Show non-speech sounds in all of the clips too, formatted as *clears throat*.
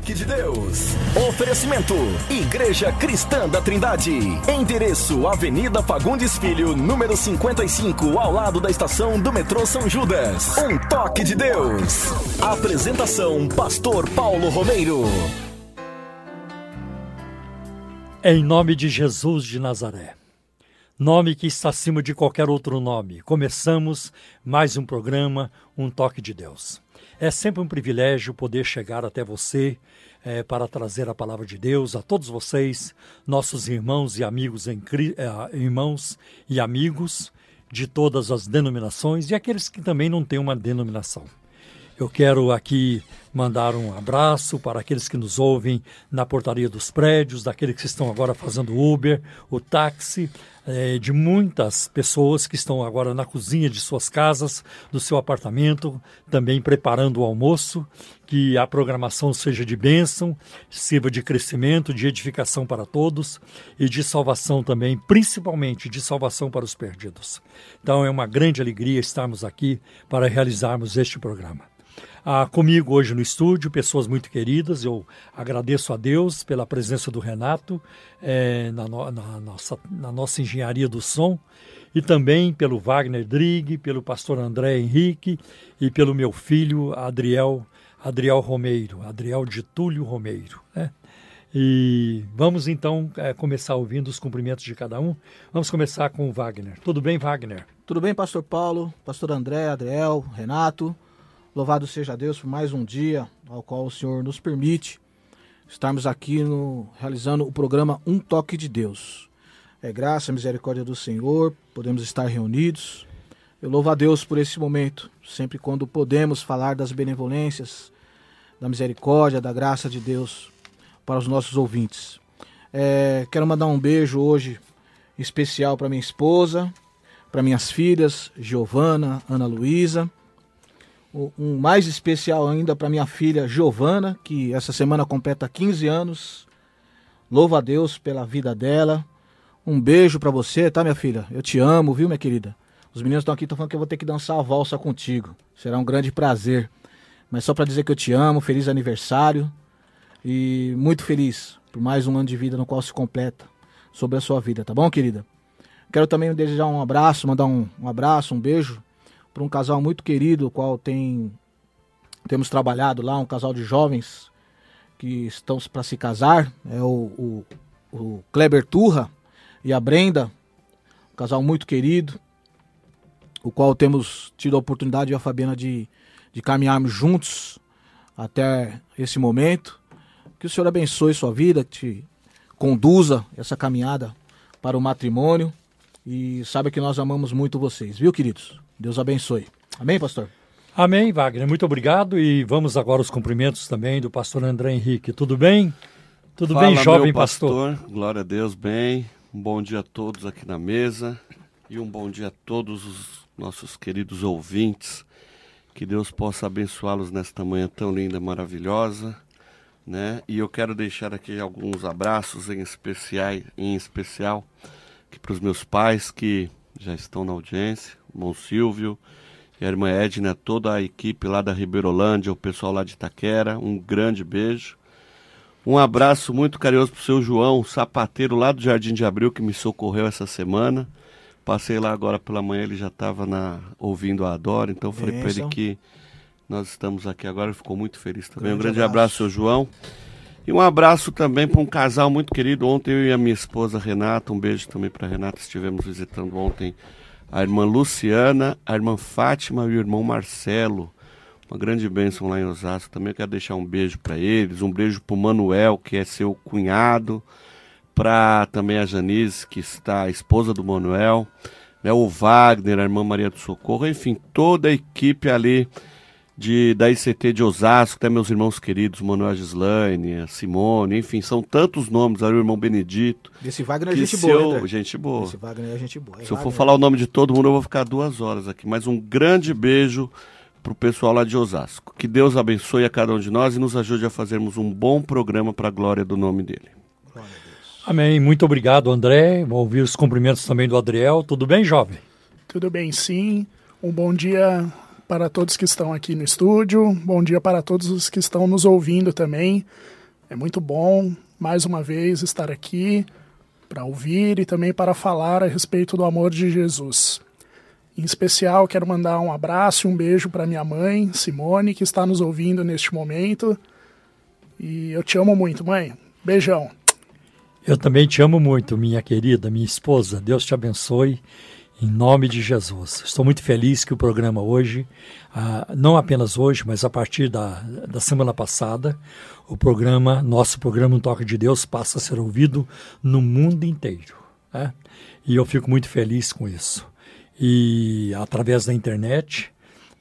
toque de Deus. Oferecimento: Igreja Cristã da Trindade. Endereço: Avenida Fagundes Filho, número 55, ao lado da estação do metrô São Judas. Um toque de Deus. Apresentação: Pastor Paulo Romeiro. Em nome de Jesus de Nazaré. Nome que está acima de qualquer outro nome. Começamos mais um programa, Um Toque de Deus. É sempre um privilégio poder chegar até você é, para trazer a palavra de Deus a todos vocês, nossos irmãos e amigos, em, é, irmãos e amigos de todas as denominações e aqueles que também não têm uma denominação. Eu quero aqui mandar um abraço para aqueles que nos ouvem na portaria dos prédios, daqueles que estão agora fazendo Uber, o táxi, é, de muitas pessoas que estão agora na cozinha de suas casas, do seu apartamento, também preparando o almoço. Que a programação seja de bênção, sirva de crescimento, de edificação para todos e de salvação também, principalmente de salvação para os perdidos. Então é uma grande alegria estarmos aqui para realizarmos este programa. Ah, comigo hoje no estúdio, pessoas muito queridas. Eu agradeço a Deus pela presença do Renato é, na, no, na, nossa, na nossa engenharia do som e também pelo Wagner Drig, pelo pastor André Henrique e pelo meu filho Adriel, Adriel Romeiro, Adriel de Túlio Romeiro. Né? E vamos então é, começar ouvindo os cumprimentos de cada um. Vamos começar com o Wagner. Tudo bem, Wagner? Tudo bem, pastor Paulo, pastor André, Adriel, Renato. Louvado seja Deus por mais um dia ao qual o Senhor nos permite estarmos aqui no, realizando o programa Um Toque de Deus. É graça, misericórdia do Senhor, podemos estar reunidos. Eu louvo a Deus por esse momento, sempre quando podemos falar das benevolências, da misericórdia, da graça de Deus para os nossos ouvintes. É, quero mandar um beijo hoje especial para minha esposa, para minhas filhas, Giovana, Ana Luísa um mais especial ainda para minha filha Giovana, que essa semana completa 15 anos. Louvo a Deus pela vida dela. Um beijo para você, tá, minha filha? Eu te amo, viu, minha querida? Os meninos estão aqui, estão falando que eu vou ter que dançar a valsa contigo. Será um grande prazer. Mas só para dizer que eu te amo, feliz aniversário e muito feliz por mais um ano de vida no qual se completa sobre a sua vida, tá bom, querida? Quero também desejar um abraço, mandar um, um abraço, um beijo para um casal muito querido, o qual tem temos trabalhado lá, um casal de jovens que estão para se casar, é o, o, o, Kleber Turra e a Brenda, um casal muito querido, o qual temos tido a oportunidade, eu e a Fabiana, de, de caminharmos juntos até esse momento. Que o Senhor abençoe sua vida, te conduza essa caminhada para o matrimônio e saiba que nós amamos muito vocês, viu, queridos? Deus abençoe. Amém, pastor? Amém, Wagner. Muito obrigado. E vamos agora aos cumprimentos também do pastor André Henrique. Tudo bem? Tudo Fala, bem, jovem pastor? pastor? Glória a Deus, bem. Um bom dia a todos aqui na mesa e um bom dia a todos os nossos queridos ouvintes. Que Deus possa abençoá-los nesta manhã tão linda, maravilhosa, né? E eu quero deixar aqui alguns abraços em especial, em especial, para os meus pais que já estão na audiência, o irmão Silvio e a irmã Edna, toda a equipe lá da Ribeirolândia, o pessoal lá de Itaquera, um grande beijo. Um abraço muito carinhoso para o seu João, sapateiro lá do Jardim de Abril, que me socorreu essa semana. Passei lá agora pela manhã, ele já estava ouvindo a Adora, então falei para ele que nós estamos aqui agora, ficou muito feliz também. Grande um grande abraço, abraço seu João. E um abraço também para um casal muito querido. Ontem eu e a minha esposa Renata, um beijo também para Renata, estivemos visitando ontem a irmã Luciana, a irmã Fátima e o irmão Marcelo. Uma grande bênção lá em Osasco. Também quero deixar um beijo para eles, um beijo para o Manuel, que é seu cunhado, para também a Janice, que está a esposa do Manuel, né, o Wagner, a irmã Maria do Socorro, enfim, toda a equipe ali de, da ICT de Osasco, até meus irmãos queridos, Manuel Gislaine, Simone, enfim, são tantos nomes, aí o irmão Benedito. Esse Wagner é gente boa, eu, Gente boa. Esse Wagner é gente boa. É se eu for falar o nome de todo mundo, eu vou ficar duas horas aqui. Mas um grande beijo para o pessoal lá de Osasco. Que Deus abençoe a cada um de nós e nos ajude a fazermos um bom programa para a glória do nome dele. Amém. Muito obrigado, André. Vou ouvir os cumprimentos também do Adriel. Tudo bem, jovem? Tudo bem, sim. Um bom dia para todos que estão aqui no estúdio, bom dia para todos os que estão nos ouvindo também. É muito bom, mais uma vez, estar aqui para ouvir e também para falar a respeito do amor de Jesus. Em especial, quero mandar um abraço e um beijo para minha mãe, Simone, que está nos ouvindo neste momento. E eu te amo muito, mãe. Beijão. Eu também te amo muito, minha querida, minha esposa. Deus te abençoe. Em nome de Jesus. Estou muito feliz que o programa hoje, ah, não apenas hoje, mas a partir da, da semana passada, o programa, nosso programa Um Toque de Deus, passa a ser ouvido no mundo inteiro. Né? E eu fico muito feliz com isso e através da internet.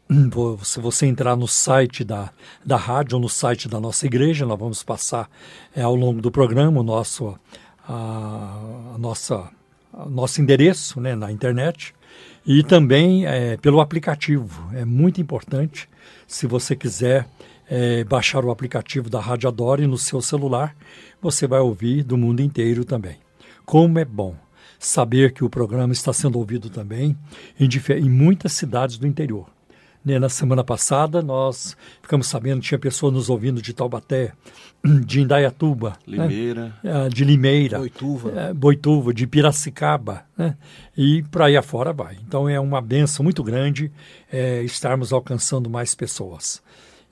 *clears throat* Se você entrar no site da, da rádio ou no site da nossa igreja, nós vamos passar é, ao longo do programa o nosso, a, a nossa, nosso endereço né, na internet e também é, pelo aplicativo. É muito importante, se você quiser é, baixar o aplicativo da Rádio Adore no seu celular, você vai ouvir do mundo inteiro também. Como é bom! saber que o programa está sendo ouvido também em, em muitas cidades do interior. Né, na semana passada, nós ficamos sabendo que tinha pessoas nos ouvindo de Taubaté, *clears throat* de Indaiatuba, né, Limeira, né? de Limeira, Boituva, é, Boituva de Piracicaba, né? e para aí afora vai. Então é uma benção muito grande é, estarmos alcançando mais pessoas.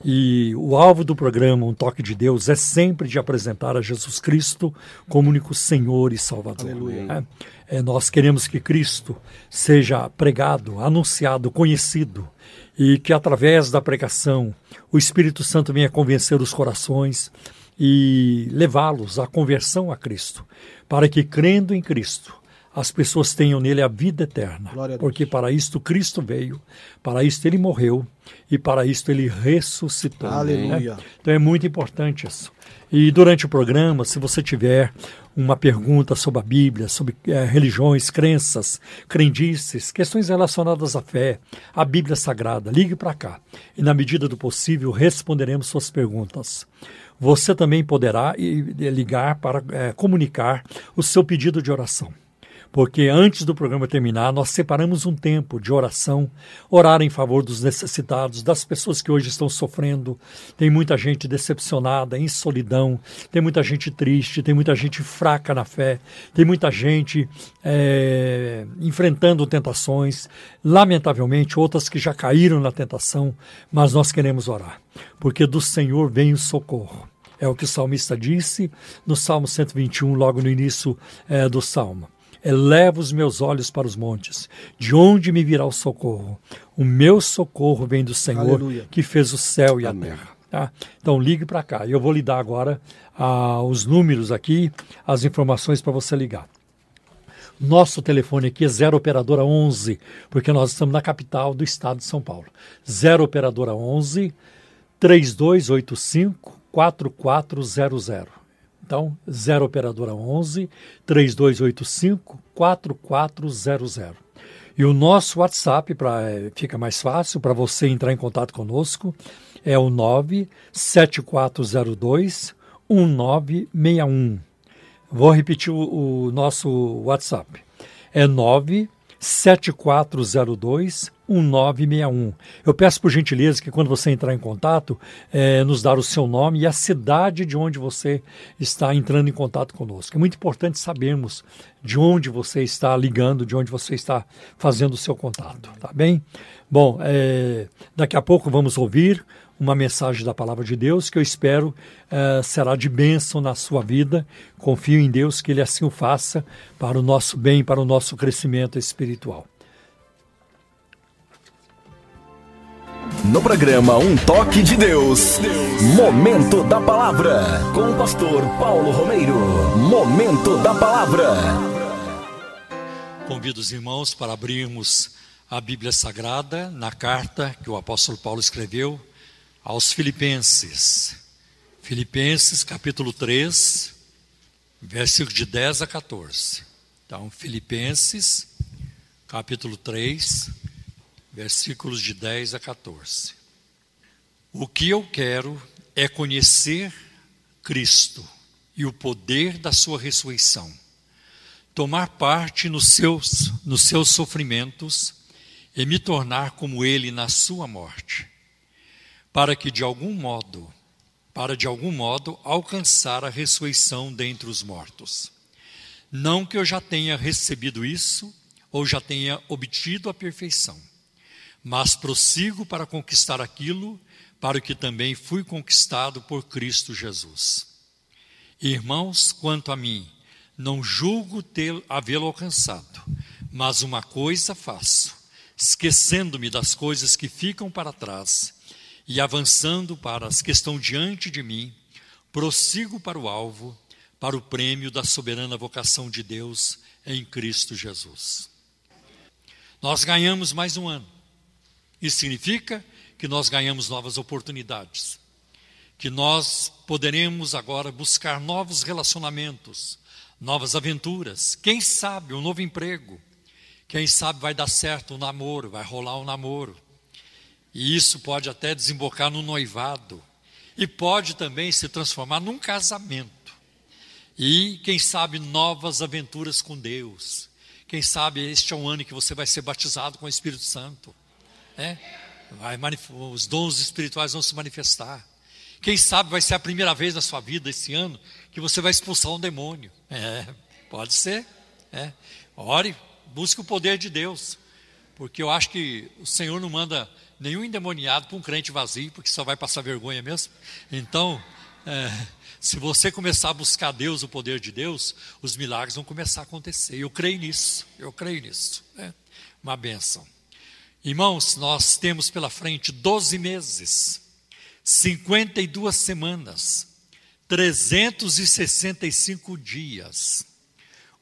E o alvo do programa Um Toque de Deus é sempre de apresentar a Jesus Cristo como único Senhor e Salvador. É, é, nós queremos que Cristo seja pregado, anunciado, conhecido e que através da pregação o Espírito Santo venha convencer os corações e levá-los à conversão a Cristo, para que crendo em Cristo as pessoas tenham nele a vida eterna. Porque para isto Cristo veio, para isto ele morreu e para isto ele ressuscitou. Aleluia. Né? Então é muito importante isso. E durante o programa, se você tiver uma pergunta sobre a Bíblia, sobre é, religiões, crenças, crendices, questões relacionadas à fé, à Bíblia Sagrada, ligue para cá. E na medida do possível responderemos suas perguntas. Você também poderá ligar para é, comunicar o seu pedido de oração porque antes do programa terminar, nós separamos um tempo de oração, orar em favor dos necessitados, das pessoas que hoje estão sofrendo. Tem muita gente decepcionada, em solidão, tem muita gente triste, tem muita gente fraca na fé, tem muita gente é, enfrentando tentações, lamentavelmente, outras que já caíram na tentação, mas nós queremos orar, porque do Senhor vem o socorro. É o que o salmista disse no Salmo 121, logo no início é, do Salmo. Eleva os meus olhos para os montes. De onde me virá o socorro? O meu socorro vem do Senhor, Aleluia. que fez o céu e Amém. a terra. Tá? Então ligue para cá. Eu vou lhe dar agora ah, os números aqui, as informações para você ligar. Nosso telefone aqui é 0 operadora 11, porque nós estamos na capital do estado de São Paulo. 0 operadora 11 3285 4400. Então, 0 operadora 11 3285 4400. E o nosso WhatsApp, para é, fica mais fácil para você entrar em contato conosco, é o 97402 1961. Vou repetir o, o nosso WhatsApp. É 97402 1961. Eu peço por gentileza que quando você entrar em contato, é, nos dar o seu nome e a cidade de onde você está entrando em contato conosco. É muito importante sabermos de onde você está ligando, de onde você está fazendo o seu contato, tá bem? Bom, é, daqui a pouco vamos ouvir uma mensagem da palavra de Deus que eu espero é, será de bênção na sua vida. Confio em Deus que Ele assim o faça para o nosso bem, para o nosso crescimento espiritual. No programa Um Toque de Deus, Momento da Palavra, com o pastor Paulo Romeiro. Momento da Palavra. Convido os irmãos para abrirmos a Bíblia Sagrada na carta que o apóstolo Paulo escreveu aos Filipenses. Filipenses, capítulo 3, versículo de 10 a 14. Então, Filipenses, capítulo 3, versículos de 10 a 14. O que eu quero é conhecer Cristo e o poder da sua ressurreição, tomar parte nos seus, nos seus sofrimentos, e me tornar como ele na sua morte, para que de algum modo, para de algum modo alcançar a ressurreição dentre os mortos. Não que eu já tenha recebido isso ou já tenha obtido a perfeição, mas prossigo para conquistar aquilo para o que também fui conquistado por Cristo Jesus. Irmãos, quanto a mim, não julgo havê-lo alcançado, mas uma coisa faço, esquecendo-me das coisas que ficam para trás e avançando para as que estão diante de mim, prossigo para o alvo, para o prêmio da soberana vocação de Deus em Cristo Jesus. Nós ganhamos mais um ano. Isso significa que nós ganhamos novas oportunidades, que nós poderemos agora buscar novos relacionamentos, novas aventuras, quem sabe um novo emprego, quem sabe vai dar certo um namoro, vai rolar um namoro. E isso pode até desembocar no noivado e pode também se transformar num casamento. E quem sabe novas aventuras com Deus. Quem sabe este é um ano que você vai ser batizado com o Espírito Santo. É? Vai, os dons espirituais vão se manifestar. Quem sabe vai ser a primeira vez na sua vida esse ano que você vai expulsar um demônio. É, pode ser. É. Ore, busque o poder de Deus. Porque eu acho que o Senhor não manda nenhum endemoniado para um crente vazio, porque só vai passar vergonha mesmo. Então, é, se você começar a buscar Deus, o poder de Deus, os milagres vão começar a acontecer. Eu creio nisso, eu creio nisso. É uma benção. Irmãos, nós temos pela frente 12 meses, 52 semanas, 365 dias,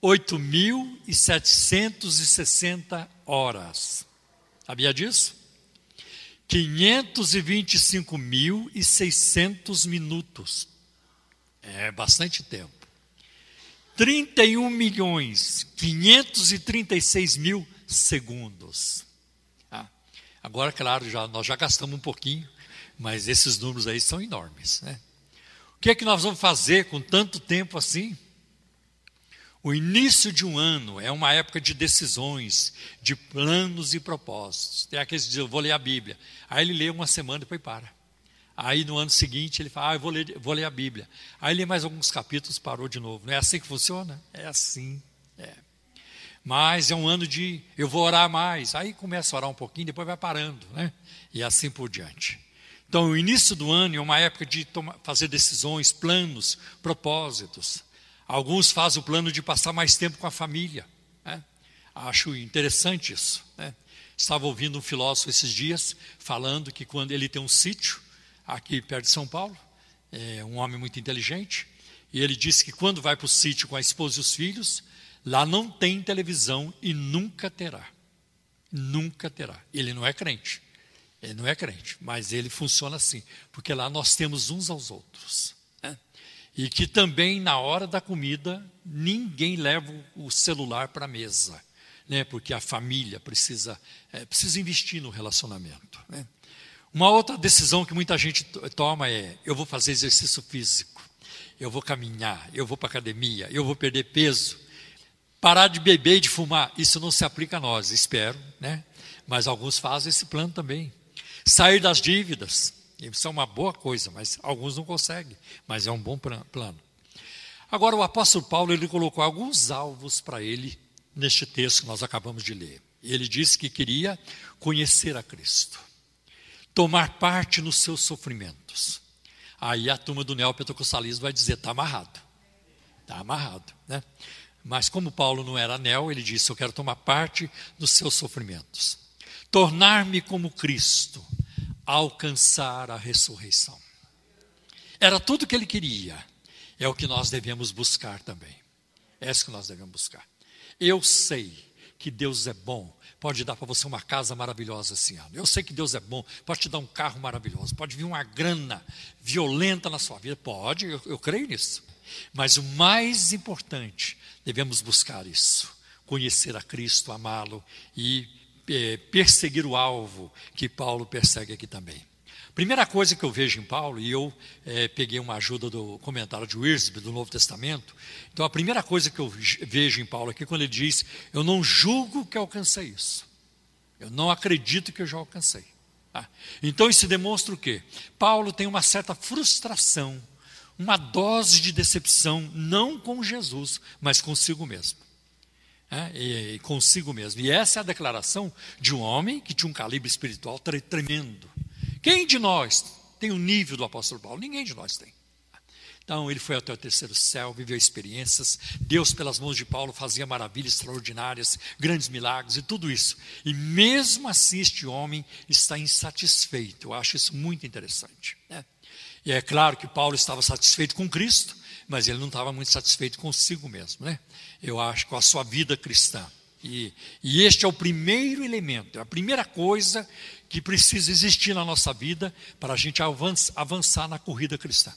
8.760 horas. Sabia disso? 525.600 minutos. É bastante tempo. 31 milhões 536 mil segundos. Agora, claro, já, nós já gastamos um pouquinho, mas esses números aí são enormes. Né? O que é que nós vamos fazer com tanto tempo assim? O início de um ano é uma época de decisões, de planos e propósitos. Tem aqueles que dizem, eu vou ler a Bíblia. Aí ele lê uma semana e depois para. Aí no ano seguinte ele fala, ah, eu vou ler, vou ler a Bíblia. Aí lê mais alguns capítulos, parou de novo. Não é assim que funciona? É assim. É. Mas é um ano de eu vou orar mais. Aí começa a orar um pouquinho, depois vai parando, né? E assim por diante. Então, o início do ano é uma época de tomar, fazer decisões, planos, propósitos. Alguns fazem o plano de passar mais tempo com a família. Né? Acho interessante isso. Né? Estava ouvindo um filósofo esses dias falando que quando ele tem um sítio aqui perto de São Paulo, é um homem muito inteligente, e ele disse que quando vai para o sítio com a esposa e os filhos, Lá não tem televisão e nunca terá. Nunca terá. Ele não é crente. Ele não é crente, mas ele funciona assim, porque lá nós temos uns aos outros. E que também na hora da comida ninguém leva o celular para a mesa, né? porque a família precisa, é, precisa investir no relacionamento. Né? Uma outra decisão que muita gente toma é: eu vou fazer exercício físico, eu vou caminhar, eu vou para academia, eu vou perder peso. Parar de beber e de fumar, isso não se aplica a nós, espero, né? Mas alguns fazem esse plano também. Sair das dívidas, isso é uma boa coisa, mas alguns não conseguem, mas é um bom plano. Agora, o apóstolo Paulo, ele colocou alguns alvos para ele neste texto que nós acabamos de ler. Ele disse que queria conhecer a Cristo, tomar parte nos seus sofrimentos. Aí a turma do neopentecostalismo vai dizer: está amarrado. Está amarrado. Né? Mas como Paulo não era anel, ele disse: Eu quero tomar parte dos seus sofrimentos. Tornar-me como Cristo, alcançar a ressurreição. Era tudo o que ele queria. É o que nós devemos buscar também. É isso que nós devemos buscar. Eu sei que Deus é bom, pode dar para você uma casa maravilhosa esse ano. Eu sei que Deus é bom, pode te dar um carro maravilhoso, pode vir uma grana violenta na sua vida, pode, eu, eu creio nisso. Mas o mais importante, devemos buscar isso: conhecer a Cristo, amá-lo e é, perseguir o alvo que Paulo persegue aqui também. Primeira coisa que eu vejo em Paulo, e eu é, peguei uma ajuda do comentário de Wiersbe, do Novo Testamento, então a primeira coisa que eu vejo em Paulo aqui, quando ele diz: Eu não julgo que alcancei isso. Eu não acredito que eu já alcancei. Tá? Então isso demonstra o quê? Paulo tem uma certa frustração, uma dose de decepção, não com Jesus, mas consigo mesmo. É, e, e, consigo mesmo. E essa é a declaração de um homem que tinha um calibre espiritual tremendo. Quem de nós tem o nível do apóstolo Paulo? Ninguém de nós tem. Então ele foi até o terceiro céu, viveu experiências. Deus, pelas mãos de Paulo, fazia maravilhas extraordinárias, grandes milagres e tudo isso. E mesmo assim, este homem está insatisfeito. Eu acho isso muito interessante. Né? E é claro que Paulo estava satisfeito com Cristo, mas ele não estava muito satisfeito consigo mesmo. Né? Eu acho com a sua vida cristã. E, e este é o primeiro elemento, é a primeira coisa que precisa existir na nossa vida para a gente avançar na corrida cristã.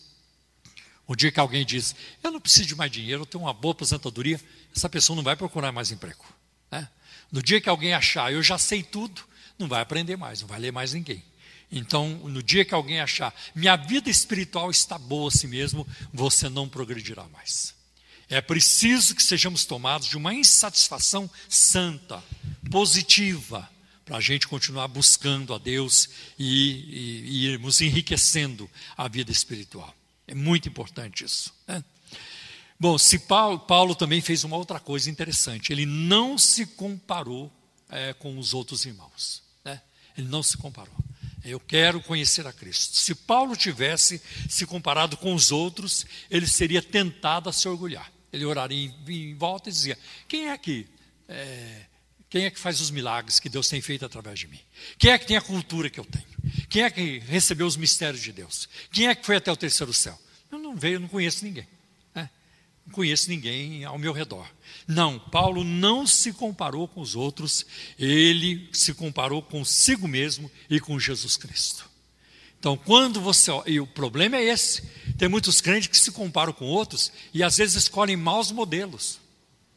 O dia que alguém diz, eu não preciso de mais dinheiro, eu tenho uma boa aposentadoria, essa pessoa não vai procurar mais emprego. Né? No dia que alguém achar, eu já sei tudo, não vai aprender mais, não vai ler mais ninguém. Então, no dia que alguém achar, minha vida espiritual está boa assim mesmo, você não progredirá mais. É preciso que sejamos tomados de uma insatisfação santa, positiva, para a gente continuar buscando a Deus e, e, e irmos enriquecendo a vida espiritual. É muito importante isso. Né? Bom, se Paulo, Paulo, também fez uma outra coisa interessante. Ele não se comparou é, com os outros irmãos. Né? Ele não se comparou. Eu quero conhecer a Cristo. Se Paulo tivesse se comparado com os outros, ele seria tentado a se orgulhar. Ele oraria em, em volta e dizia: Quem é que é, quem é que faz os milagres que Deus tem feito através de mim? Quem é que tem a cultura que eu tenho? Quem é que recebeu os mistérios de Deus? Quem é que foi até o terceiro céu? Eu não vejo, não conheço ninguém. Não conheço ninguém ao meu redor. Não, Paulo não se comparou com os outros, ele se comparou consigo mesmo e com Jesus Cristo. Então, quando você. E o problema é esse: tem muitos crentes que se comparam com outros e às vezes escolhem maus modelos.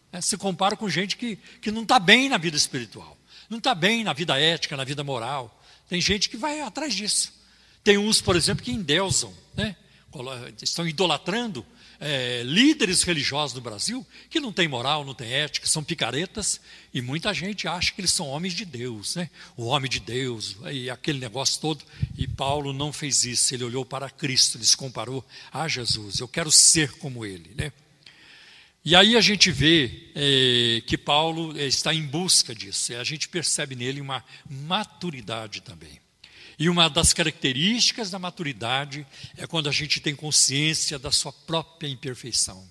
Né? Se comparam com gente que, que não está bem na vida espiritual, não está bem na vida ética, na vida moral. Tem gente que vai atrás disso. Tem uns, por exemplo, que endeusam, né? estão idolatrando é, líderes religiosos do Brasil que não têm moral, não têm ética, são picaretas, e muita gente acha que eles são homens de Deus, né? o homem de Deus, e aquele negócio todo. E Paulo não fez isso, ele olhou para Cristo, ele se comparou a Jesus. Eu quero ser como ele. Né? E aí a gente vê é, que Paulo é, está em busca disso, a gente percebe nele uma maturidade também. E uma das características da maturidade é quando a gente tem consciência da sua própria imperfeição.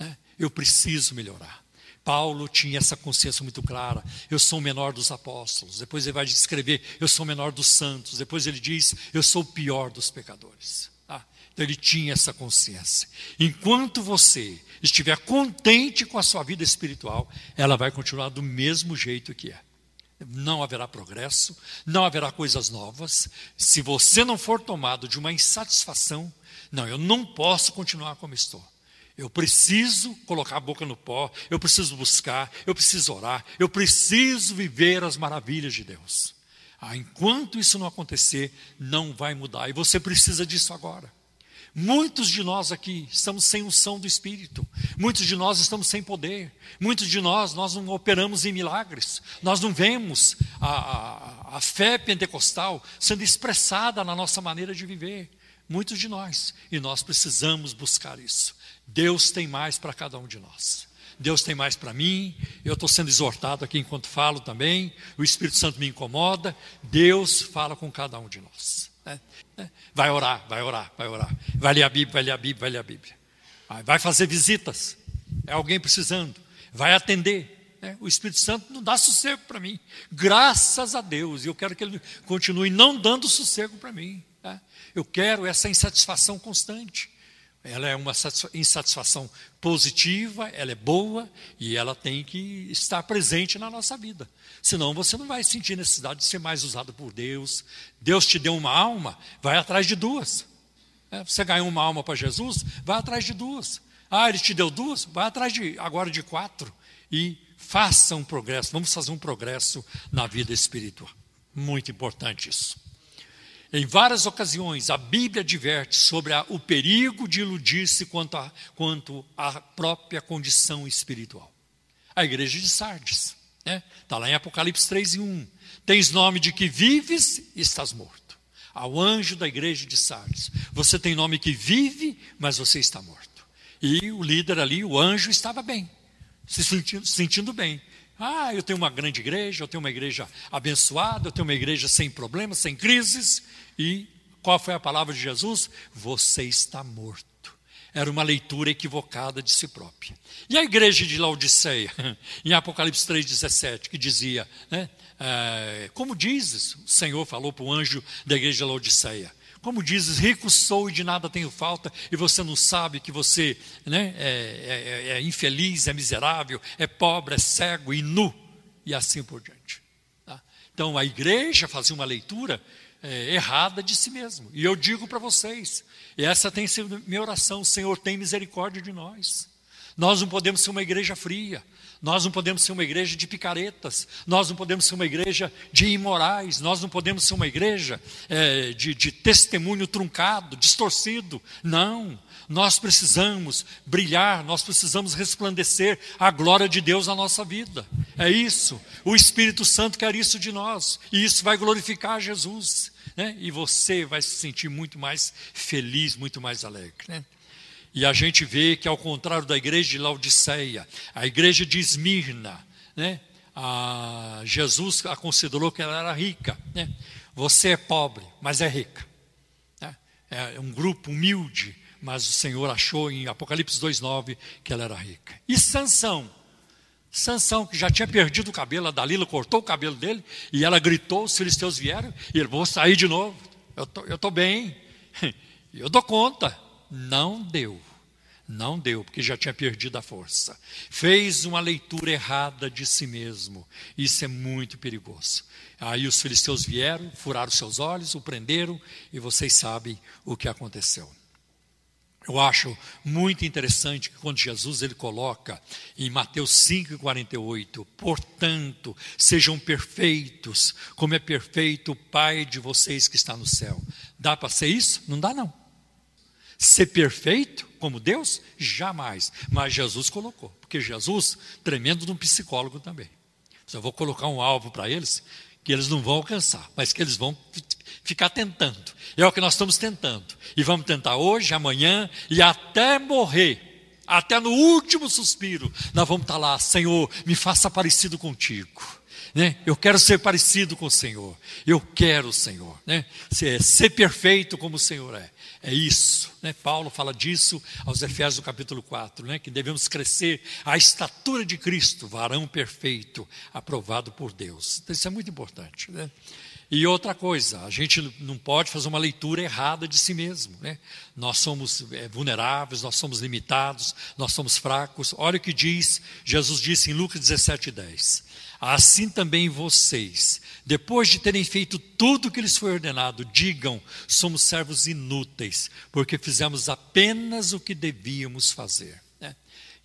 Né? Eu preciso melhorar. Paulo tinha essa consciência muito clara. Eu sou o menor dos apóstolos. Depois ele vai descrever: eu sou o menor dos santos. Depois ele diz: eu sou o pior dos pecadores. Então ele tinha essa consciência. Enquanto você estiver contente com a sua vida espiritual, ela vai continuar do mesmo jeito que é. Não haverá progresso, não haverá coisas novas. Se você não for tomado de uma insatisfação, não, eu não posso continuar como estou. Eu preciso colocar a boca no pó, eu preciso buscar, eu preciso orar, eu preciso viver as maravilhas de Deus. Ah, enquanto isso não acontecer, não vai mudar. E você precisa disso agora. Muitos de nós aqui estamos sem unção do Espírito, muitos de nós estamos sem poder, muitos de nós, nós não operamos em milagres, nós não vemos a, a, a fé pentecostal sendo expressada na nossa maneira de viver. Muitos de nós, e nós precisamos buscar isso. Deus tem mais para cada um de nós. Deus tem mais para mim, eu estou sendo exortado aqui enquanto falo também, o Espírito Santo me incomoda, Deus fala com cada um de nós. Vai orar, vai orar, vai orar. Vai ler a Bíblia, vai ler a Bíblia, vai ler a Bíblia. Vai fazer visitas. É alguém precisando. Vai atender. Né? O Espírito Santo não dá sossego para mim. Graças a Deus. E eu quero que ele continue não dando sossego para mim. Tá? Eu quero essa insatisfação constante. Ela é uma insatisfação positiva, ela é boa e ela tem que estar presente na nossa vida. Senão você não vai sentir necessidade de ser mais usado por Deus. Deus te deu uma alma, vai atrás de duas. É, você ganhou uma alma para Jesus, vai atrás de duas. Ah, ele te deu duas, vai atrás de agora de quatro. E faça um progresso, vamos fazer um progresso na vida espiritual. Muito importante isso. Em várias ocasiões, a Bíblia adverte sobre a, o perigo de iludir-se quanto, a, quanto à própria condição espiritual. A igreja de Sardes. Está né? Tá lá em Apocalipse 3 e 1. Tens nome de que vives e estás morto. Ao anjo da igreja de Sardes. Você tem nome que vive, mas você está morto. E o líder ali, o anjo, estava bem, se sentindo, sentindo bem. Ah, eu tenho uma grande igreja, eu tenho uma igreja abençoada, eu tenho uma igreja sem problemas, sem crises. E qual foi a palavra de Jesus? Você está morto. Era uma leitura equivocada de si própria. E a igreja de Laodiceia, *laughs* em Apocalipse 3,17, que dizia, né, é, como dizes, o Senhor falou para o anjo da igreja de Laodiceia, como dizes, rico sou e de nada tenho falta, e você não sabe que você né, é, é, é infeliz, é miserável, é pobre, é cego e nu, e assim por diante. Tá? Então a igreja fazia uma leitura é, errada de si mesmo. E eu digo para vocês, e essa tem sido minha oração: Senhor, tem misericórdia de nós. Nós não podemos ser uma igreja fria, nós não podemos ser uma igreja de picaretas, nós não podemos ser uma igreja de imorais, nós não podemos ser uma igreja é, de, de testemunho truncado, distorcido. Não, nós precisamos brilhar, nós precisamos resplandecer a glória de Deus na nossa vida. É isso. O Espírito Santo quer isso de nós, e isso vai glorificar Jesus. Né? E você vai se sentir muito mais feliz, muito mais alegre. Né? E a gente vê que, ao contrário da igreja de Laodiceia, a igreja de Esmirna, né? a Jesus a considerou que ela era rica. Né? Você é pobre, mas é rica. Né? É um grupo humilde, mas o Senhor achou em Apocalipse 2,9 que ela era rica. E Sansão? Sansão, que já tinha perdido o cabelo, a Dalila cortou o cabelo dele, e ela gritou, os filisteus vieram, e ele, vou sair de novo, eu tô, estou tô bem, *laughs* eu dou conta. Não deu. Não deu, porque já tinha perdido a força. Fez uma leitura errada de si mesmo. Isso é muito perigoso. Aí os filisteus vieram, furaram seus olhos, o prenderam, e vocês sabem o que aconteceu. Eu acho muito interessante que quando Jesus ele coloca em Mateus 5:48, portanto, sejam perfeitos, como é perfeito o Pai de vocês que está no céu. Dá para ser isso? Não dá não. Ser perfeito como Deus? Jamais. Mas Jesus colocou, porque Jesus, tremendo de um psicólogo também. Eu vou colocar um alvo para eles, que eles não vão alcançar, mas que eles vão ficar tentando. É o que nós estamos tentando. E vamos tentar hoje, amanhã e até morrer. Até no último suspiro, nós vamos estar lá, Senhor, me faça parecido contigo. Né? Eu quero ser parecido com o Senhor. Eu quero o Senhor. Né? Ser, ser perfeito como o Senhor é. É isso. Né? Paulo fala disso aos Efésios, capítulo 4, né? que devemos crescer à estatura de Cristo, varão perfeito, aprovado por Deus. Então, isso é muito importante. Né? E outra coisa, a gente não pode fazer uma leitura errada de si mesmo. Né? Nós somos é, vulneráveis, nós somos limitados, nós somos fracos. Olha o que diz, Jesus disse em Lucas 17, 10. Assim também vocês, depois de terem feito tudo o que lhes foi ordenado, digam: somos servos inúteis, porque fizemos apenas o que devíamos fazer. Né?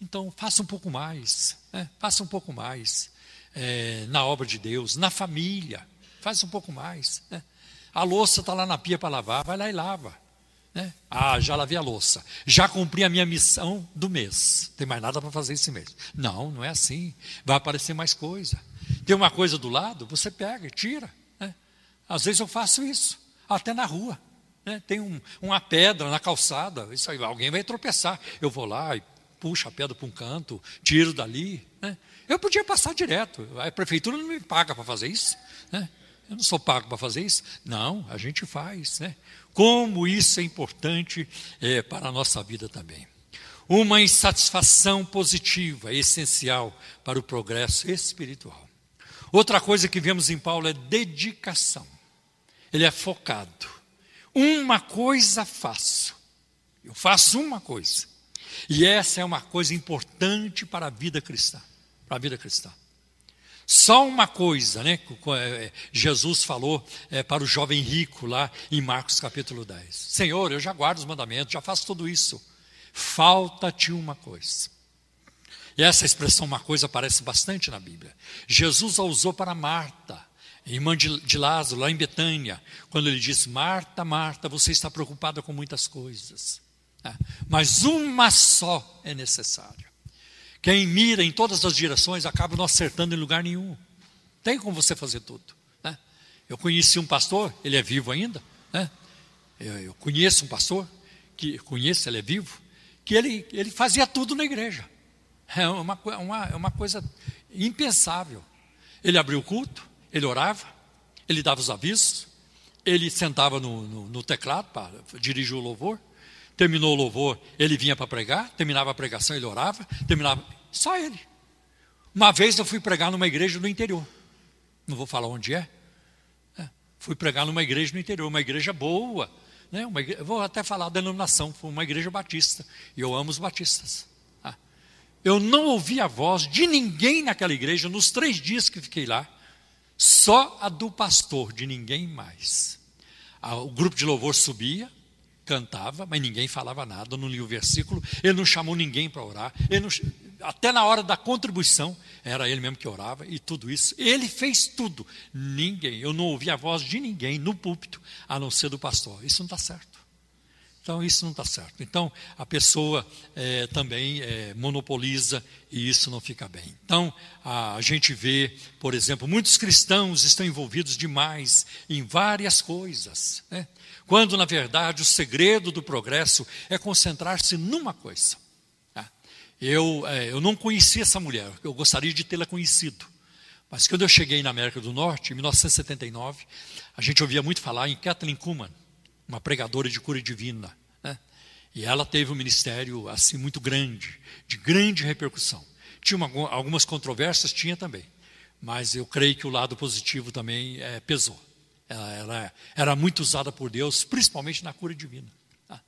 Então, faça um pouco mais, né? faça um pouco mais é, na obra de Deus, na família, faça um pouco mais. Né? A louça está lá na pia para lavar, vai lá e lava. Né? Ah, já lavei a louça, já cumpri a minha missão do mês. Tem mais nada para fazer esse mês. Não, não é assim. Vai aparecer mais coisa. Tem uma coisa do lado, você pega e tira. Né? Às vezes eu faço isso, até na rua. Né? Tem um, uma pedra na calçada, isso aí, alguém vai tropeçar. Eu vou lá e puxo a pedra para um canto, tiro dali. Né? Eu podia passar direto. A prefeitura não me paga para fazer isso. Né? Eu não sou pago para fazer isso. Não, a gente faz. Né? Como isso é importante é, para a nossa vida também. Uma insatisfação positiva, essencial para o progresso espiritual. Outra coisa que vemos em Paulo é dedicação. Ele é focado. Uma coisa faço. Eu faço uma coisa. E essa é uma coisa importante para a vida cristã. Para a vida cristã. Só uma coisa, né? É, Jesus falou é, para o jovem rico lá em Marcos capítulo 10. Senhor, eu já guardo os mandamentos, já faço tudo isso. Falta-te uma coisa. E essa expressão, uma coisa, aparece bastante na Bíblia. Jesus a usou para Marta, irmã de Lázaro, lá em Betânia, quando ele diz: Marta, Marta, você está preocupada com muitas coisas, né? mas uma só é necessária. Quem mira em todas as direções acaba não acertando em lugar nenhum. Tem como você fazer tudo. Né? Eu conheci um pastor, ele é vivo ainda. Né? Eu, eu conheço um pastor, que conheço, ele é vivo, que ele, ele fazia tudo na igreja. É uma, uma, é uma coisa impensável. Ele abriu o culto, ele orava, ele dava os avisos, ele sentava no, no, no teclado para dirigir o louvor, terminou o louvor, ele vinha para pregar, terminava a pregação, ele orava, terminava. Só ele. Uma vez eu fui pregar numa igreja no interior. Não vou falar onde é. é fui pregar numa igreja no interior, uma igreja boa. Né? Uma igreja, vou até falar a denominação, foi uma igreja batista. E eu amo os batistas. Ah. Eu não ouvi a voz de ninguém naquela igreja nos três dias que fiquei lá, só a do pastor, de ninguém mais. O grupo de louvor subia, cantava, mas ninguém falava nada, não lia o versículo, ele não chamou ninguém para orar, não, até na hora da contribuição, era ele mesmo que orava e tudo isso. Ele fez tudo. Ninguém, eu não ouvi a voz de ninguém no púlpito, a não ser do pastor. Isso não está certo. Então, isso não está certo. Então, a pessoa é, também é, monopoliza e isso não fica bem. Então, a, gente vê, por exemplo, muitos cristãos estão envolvidos demais em várias coisas. Né? quando na verdade o segredo do progresso é concentrar-se numa coisa. Tá? Eu, é, eu não conhecia essa mulher, eu gostaria de tê-la conhecido. Mas quando eu cheguei na América do Norte, em 1979, a gente ouvia muito falar em Kathleen Kuhlman, uma pregadora de cura divina. Né? E ela teve um ministério assim muito grande, de grande repercussão. Tinha uma, algumas controvérsias, tinha também. Mas eu creio que o lado positivo também é, pesou. Ela era, era muito usada por Deus, principalmente na cura divina. Tá?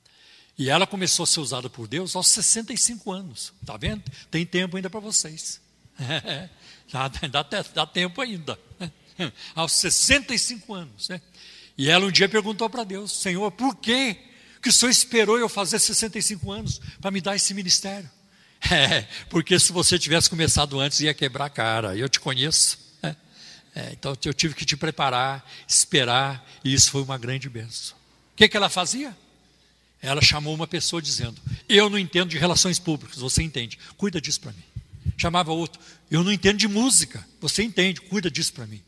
E ela começou a ser usada por Deus aos 65 anos. Está vendo? Tem tempo ainda para vocês. *laughs* dá, dá, dá, tempo ainda. aos 65 anos. Né? E ela um dia perguntou para Deus: Senhor, por que, que o Senhor esperou eu fazer 65 anos para me dar esse ministério? *laughs* É, porque se você tivesse começado antes, ia quebrar a cara. Eu te conheço. É, então eu tive que te preparar, esperar, e isso foi uma grande benção. O que, que ela fazia? Ela chamou uma pessoa dizendo: Eu não entendo de relações públicas, você entende, cuida disso para mim. Chamava outro: Eu não entendo de música, você entende, cuida disso para mim.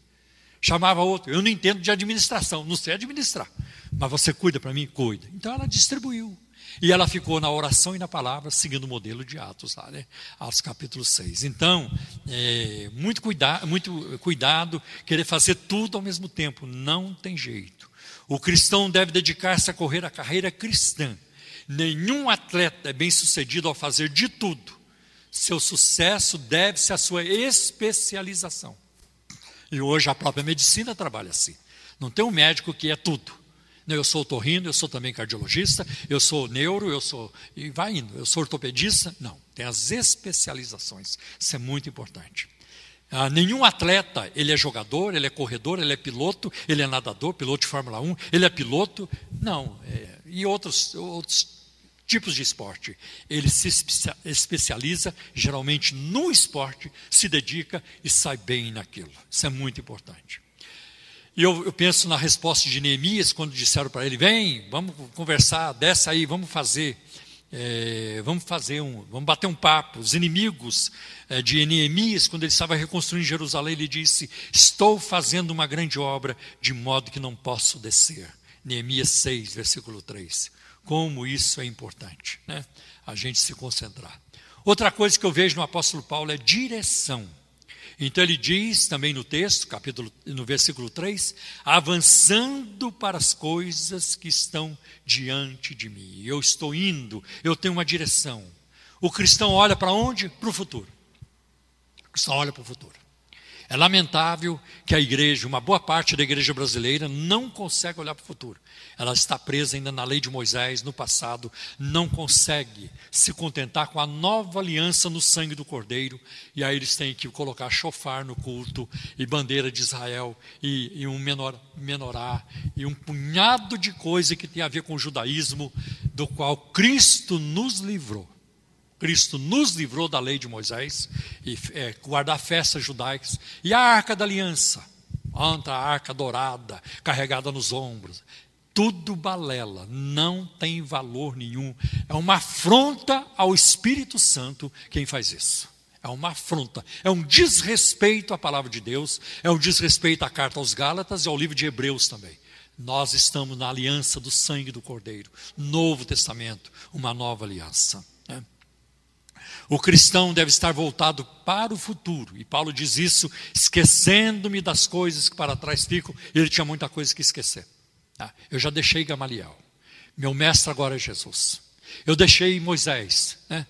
Chamava outro: Eu não entendo de administração, não sei administrar, mas você cuida para mim? Cuida. Então ela distribuiu. E ela ficou na oração e na palavra, seguindo o modelo de Atos, lá, né? Atos capítulo 6. Então, é, muito, cuida muito cuidado, querer fazer tudo ao mesmo tempo, não tem jeito. O cristão deve dedicar-se a correr a carreira cristã. Nenhum atleta é bem sucedido ao fazer de tudo. Seu sucesso deve-se à sua especialização. E hoje a própria medicina trabalha assim. Não tem um médico que é tudo. Eu sou torrino, eu sou também cardiologista, eu sou neuro, eu sou. E vai indo, eu sou ortopedista. Não, tem as especializações. Isso é muito importante. Ah, nenhum atleta, ele é jogador, ele é corredor, ele é piloto, ele é nadador, piloto de Fórmula 1, ele é piloto. Não, é, e outros, outros tipos de esporte. Ele se especializa geralmente no esporte, se dedica e sai bem naquilo. Isso é muito importante. E eu, eu, penso na resposta de Neemias, quando disseram para ele: vem, vamos conversar, desce aí, vamos fazer. É, vamos fazer um, vamos bater um papo. Os inimigos é, de Neemias, quando ele estava reconstruindo Jerusalém, ele disse: Estou fazendo uma grande obra, de modo que não posso descer. Neemias 6, versículo 3. Como isso é importante, né? A gente se concentrar. Outra coisa que eu vejo no apóstolo Paulo é direção. Então ele diz também no texto, capítulo, no versículo 3, avançando para as coisas que estão diante de mim. Eu estou indo, eu tenho uma direção. O cristão olha para onde? Para o futuro. O cristão olha para o futuro. É lamentável que a igreja, uma boa parte da igreja brasileira, não consegue olhar para o futuro. Ela está presa ainda na lei de Moisés, no passado, não consegue se contentar com a nova aliança no sangue do Cordeiro, e aí eles têm que colocar chofar no culto, e bandeira de Israel, e, e um menor, menorá, e um punhado de coisa que tem a ver com o judaísmo, do qual Cristo nos livrou. Cristo nos livrou da lei de Moisés e é, guardar festas judaicas e a arca da aliança, anta a arca dourada carregada nos ombros, tudo balela, não tem valor nenhum, é uma afronta ao Espírito Santo quem faz isso. É uma afronta, é um desrespeito à palavra de Deus, é um desrespeito à carta aos Gálatas e ao livro de Hebreus também. Nós estamos na aliança do sangue do Cordeiro, Novo Testamento, uma nova aliança. O cristão deve estar voltado para o futuro, e Paulo diz isso, esquecendo-me das coisas que para trás ficam, ele tinha muita coisa que esquecer. Tá? Eu já deixei Gamaliel, meu mestre agora é Jesus. Eu deixei Moisés, né?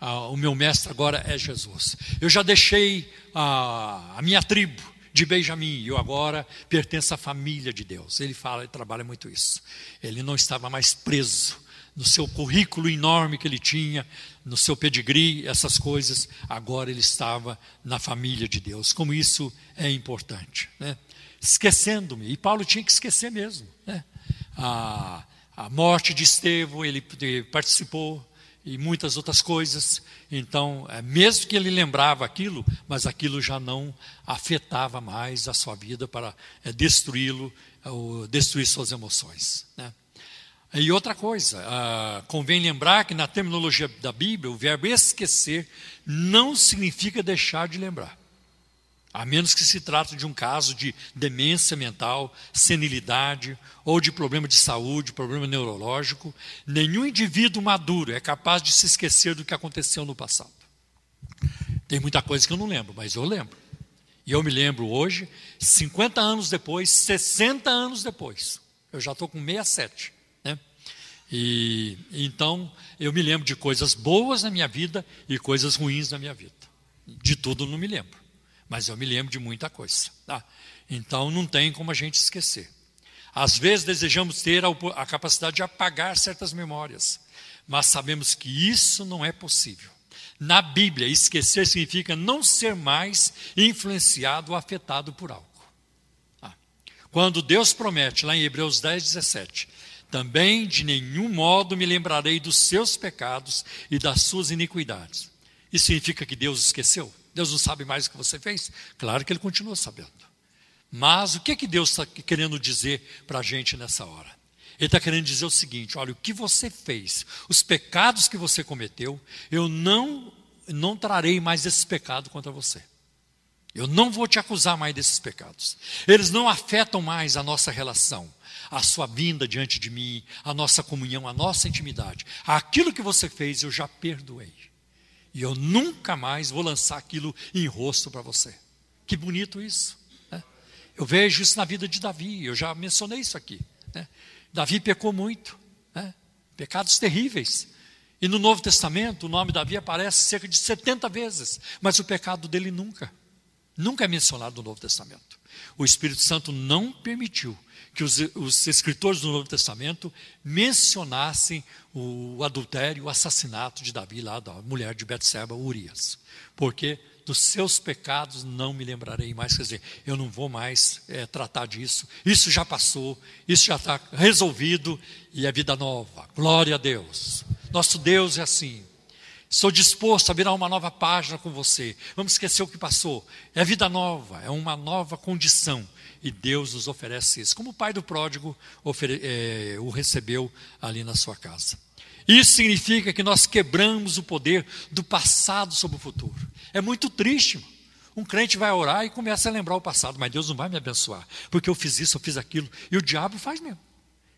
ah, o meu mestre agora é Jesus. Eu já deixei a, a minha tribo, de Benjamim, eu agora pertenço à família de Deus. Ele fala, ele trabalha muito isso. Ele não estava mais preso no seu currículo enorme que ele tinha, no seu pedigree, essas coisas, agora ele estava na família de Deus. Como isso é importante. Né? Esquecendo-me, e Paulo tinha que esquecer mesmo. Né? A, a morte de Estevão, ele participou, e muitas outras coisas. Então, é, mesmo que ele lembrava aquilo, mas aquilo já não afetava mais a sua vida para é, destruí-lo, destruir suas emoções. Né? E outra coisa, ah, convém lembrar que na terminologia da Bíblia, o verbo esquecer não significa deixar de lembrar. A menos que se trate de um caso de demência mental, senilidade ou de problema de saúde, problema neurológico, nenhum indivíduo maduro é capaz de se esquecer do que aconteceu no passado. Tem muita coisa que eu não lembro, mas eu lembro. E eu me lembro hoje, 50 anos depois, 60 anos depois. Eu já estou com 67. E então eu me lembro de coisas boas na minha vida e coisas ruins na minha vida. De tudo não me lembro mas eu me lembro de muita coisa. Tá? Então não tem como a gente esquecer. Às vezes desejamos ter a, a capacidade de apagar certas memórias, mas sabemos que isso não é possível. Na Bíblia, esquecer significa não ser mais influenciado ou afetado por algo. Ah. Quando Deus promete, lá em Hebreus 10, 17, também de nenhum modo me lembrarei dos seus pecados e das suas iniquidades. Isso significa que Deus esqueceu? Deus não sabe mais o que você fez? Claro que Ele continua sabendo. Mas o que, é que Deus está querendo dizer para a gente nessa hora? Ele está querendo dizer o seguinte: olha, o que você fez, os pecados que você cometeu, eu não, não trarei mais esse pecado contra você. Eu não vou te acusar mais desses pecados. Eles não afetam mais a nossa relação, a sua vinda diante de mim, a nossa comunhão, a nossa intimidade. Aquilo que você fez, eu já perdoei. E eu nunca mais vou lançar aquilo em rosto para você. Que bonito isso. Né? Eu vejo isso na vida de Davi, eu já mencionei isso aqui. Né? Davi pecou muito, né? pecados terríveis. E no Novo Testamento, o nome Davi aparece cerca de 70 vezes, mas o pecado dele nunca, nunca é mencionado no Novo Testamento. O Espírito Santo não permitiu que os, os escritores do Novo Testamento mencionassem o adultério, o assassinato de Davi, lá da mulher de Betseba, Urias. Porque dos seus pecados não me lembrarei mais. Quer dizer, eu não vou mais é, tratar disso. Isso já passou, isso já está resolvido e é vida nova. Glória a Deus. Nosso Deus é assim. Estou disposto a virar uma nova página com você. Vamos esquecer o que passou. É vida nova, é uma nova condição. E Deus nos oferece isso, como o pai do pródigo é, o recebeu ali na sua casa. Isso significa que nós quebramos o poder do passado sobre o futuro. É muito triste. Um crente vai orar e começa a lembrar o passado, mas Deus não vai me abençoar, porque eu fiz isso, eu fiz aquilo. E o diabo faz mesmo.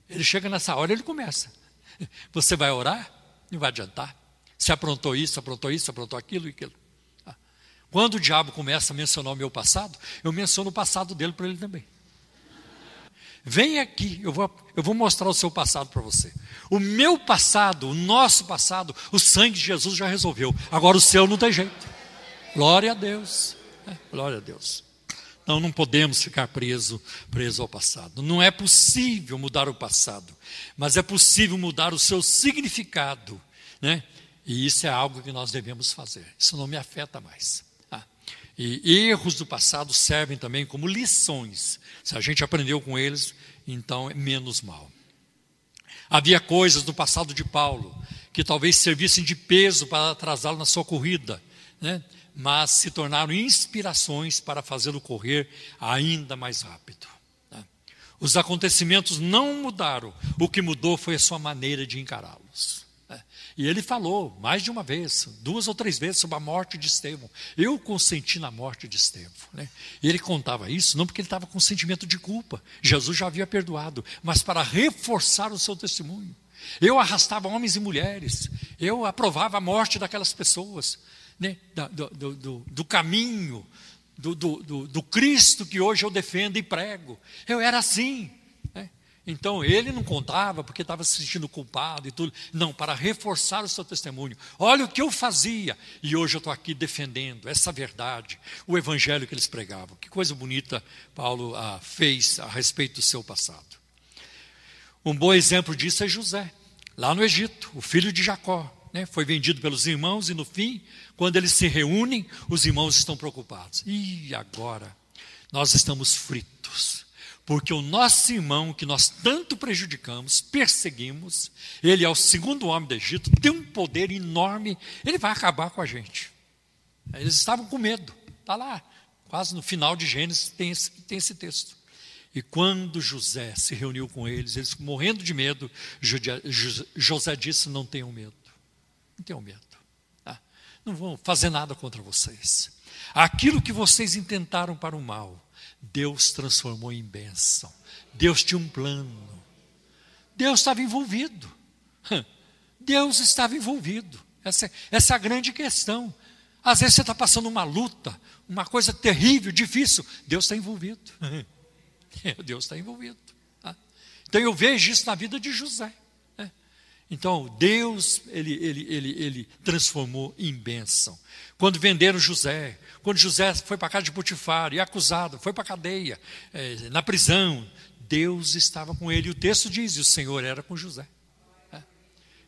Ele chega nessa hora e ele começa. Você vai orar? Não vai adiantar. Você aprontou isso, aprontou isso, aprontou aquilo e aquilo. Quando o diabo começa a mencionar o meu passado, eu menciono o passado dele para ele também. Vem aqui, eu vou, eu vou mostrar o seu passado para você. O meu passado, o nosso passado, o sangue de Jesus já resolveu. Agora o seu não tem jeito. Glória a Deus. É, glória a Deus. Não, não podemos ficar preso, preso ao passado. Não é possível mudar o passado, mas é possível mudar o seu significado, né? E isso é algo que nós devemos fazer. Isso não me afeta mais. E erros do passado servem também como lições. Se a gente aprendeu com eles, então é menos mal. Havia coisas do passado de Paulo que talvez servissem de peso para atrasá-lo na sua corrida, né? mas se tornaram inspirações para fazê-lo correr ainda mais rápido. Né? Os acontecimentos não mudaram, o que mudou foi a sua maneira de encará-los. E ele falou mais de uma vez, duas ou três vezes, sobre a morte de Estevão. Eu consenti na morte de Estevão. Né? E ele contava isso não porque ele estava com sentimento de culpa. Jesus já havia perdoado, mas para reforçar o seu testemunho. Eu arrastava homens e mulheres, eu aprovava a morte daquelas pessoas, né? do, do, do, do caminho, do, do, do Cristo que hoje eu defendo e prego. Eu era assim. Então ele não contava porque estava se sentindo culpado e tudo. Não, para reforçar o seu testemunho. Olha o que eu fazia. E hoje eu estou aqui defendendo essa verdade, o evangelho que eles pregavam. Que coisa bonita Paulo ah, fez a respeito do seu passado. Um bom exemplo disso é José, lá no Egito, o filho de Jacó. Né? Foi vendido pelos irmãos e no fim, quando eles se reúnem, os irmãos estão preocupados. E agora? Nós estamos fritos porque o nosso irmão, que nós tanto prejudicamos, perseguimos, ele é o segundo homem do Egito, tem um poder enorme, ele vai acabar com a gente. Eles estavam com medo, está lá, quase no final de Gênesis tem esse, tem esse texto. E quando José se reuniu com eles, eles morrendo de medo, José disse: Não tenham medo, não tenham medo, tá? não vão fazer nada contra vocês. Aquilo que vocês intentaram para o mal, Deus transformou em bênção. Deus tinha um plano. Deus estava envolvido. Deus estava envolvido. Essa, essa é a grande questão. Às vezes você está passando uma luta, uma coisa terrível, difícil. Deus está envolvido. *laughs* Deus está envolvido. Tá? Então eu vejo isso na vida de José. Então Deus ele, ele, ele, ele transformou em bênção. Quando venderam José, quando José foi para a casa de Potifar e acusado, foi para a cadeia, é, na prisão, Deus estava com ele. E o texto diz: e o Senhor era com José. É.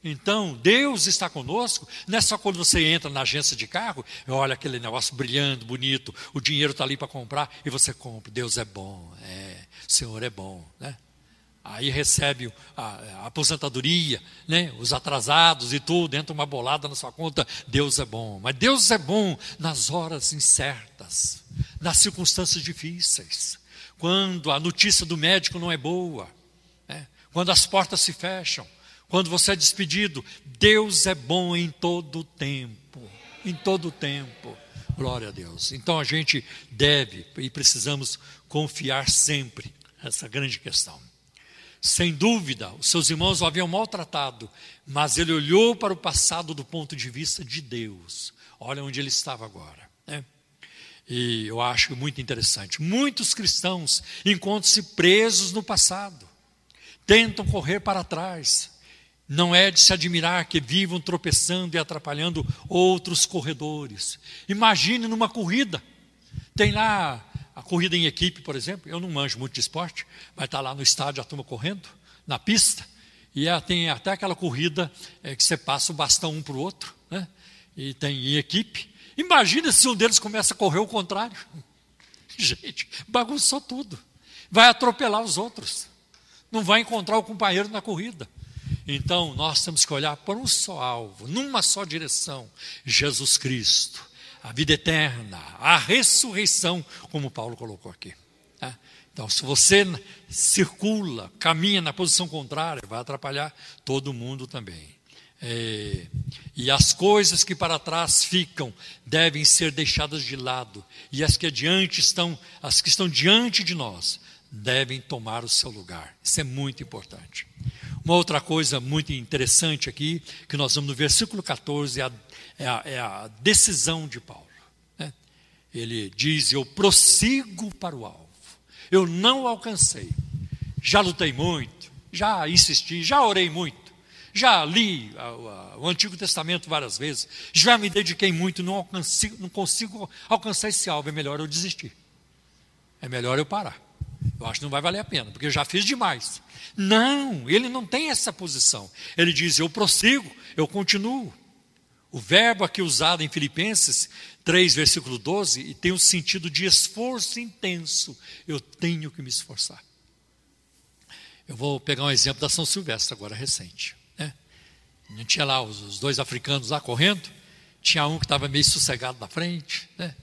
Então, Deus está conosco, não é só quando você entra na agência de carro, olha aquele negócio brilhando, bonito, o dinheiro está ali para comprar e você compra. Deus é bom, é, o Senhor é bom. Né? Aí recebe a, aposentadoria, né? os atrasados e tudo, entra uma bolada na sua conta, Deus é bom. Mas Deus é bom nas horas incertas, nas circunstâncias difíceis, quando a notícia do médico não é boa, né? quando as portas se fecham, quando você é despedido. Deus é bom em todo o tempo, em todo o tempo. Glória a Deus. Então a gente deve e precisamos confiar sempre nessa grande questão. Sem dúvida, os seus irmãos o haviam maltratado, mas ele olhou para o passado do ponto de vista de Deus. Olha onde ele estava agora. Né? E eu acho muito interessante. Muitos cristãos encontram-se presos no passado, tentam correr para trás. Não é de se admirar que vivam tropeçando e atrapalhando outros corredores. Imagine numa corrida, tem lá a corrida em equipe, por exemplo, eu não manjo muito de esporte, mas está lá no estádio a turma correndo, na pista, e é, tem até aquela corrida é, que você passa o bastão um para o outro, né? e tem em equipe. Imagina se um deles começa a correr o contrário. *laughs* Gente, bagunçou tudo. Vai atropelar os outros. Não vai encontrar o companheiro na corrida. Então, nós temos que olhar para um só alvo, numa só direção: Jesus Cristo a vida eterna, a ressurreição, como Paulo colocou aqui. Né? Então, se você circula, caminha na posição contrária, vai atrapalhar todo mundo também. É, e as coisas que para trás ficam devem ser deixadas de lado, e as que adiante estão, as que estão diante de nós, devem tomar o seu lugar. Isso é muito importante. Uma outra coisa muito interessante aqui, que nós vamos no versículo 14, é a é a, é a decisão de Paulo. Né? Ele diz: Eu prossigo para o alvo, eu não alcancei. Já lutei muito, já insisti, já orei muito, já li o Antigo Testamento várias vezes, já me dediquei muito, não, não consigo alcançar esse alvo, é melhor eu desistir. É melhor eu parar. Eu acho que não vai valer a pena, porque eu já fiz demais. Não, ele não tem essa posição. Ele diz: Eu prossigo, eu continuo. O verbo aqui usado em Filipenses 3, versículo 12, tem o sentido de esforço intenso. Eu tenho que me esforçar. Eu vou pegar um exemplo da São Silvestre, agora recente. Né? Não tinha lá os, os, dois africanos lá correndo, tinha um que estava meio sossegado na frente, né?